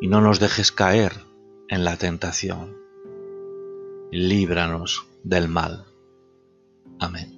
Y no nos dejes caer en la tentación. Líbranos del mal. Amén.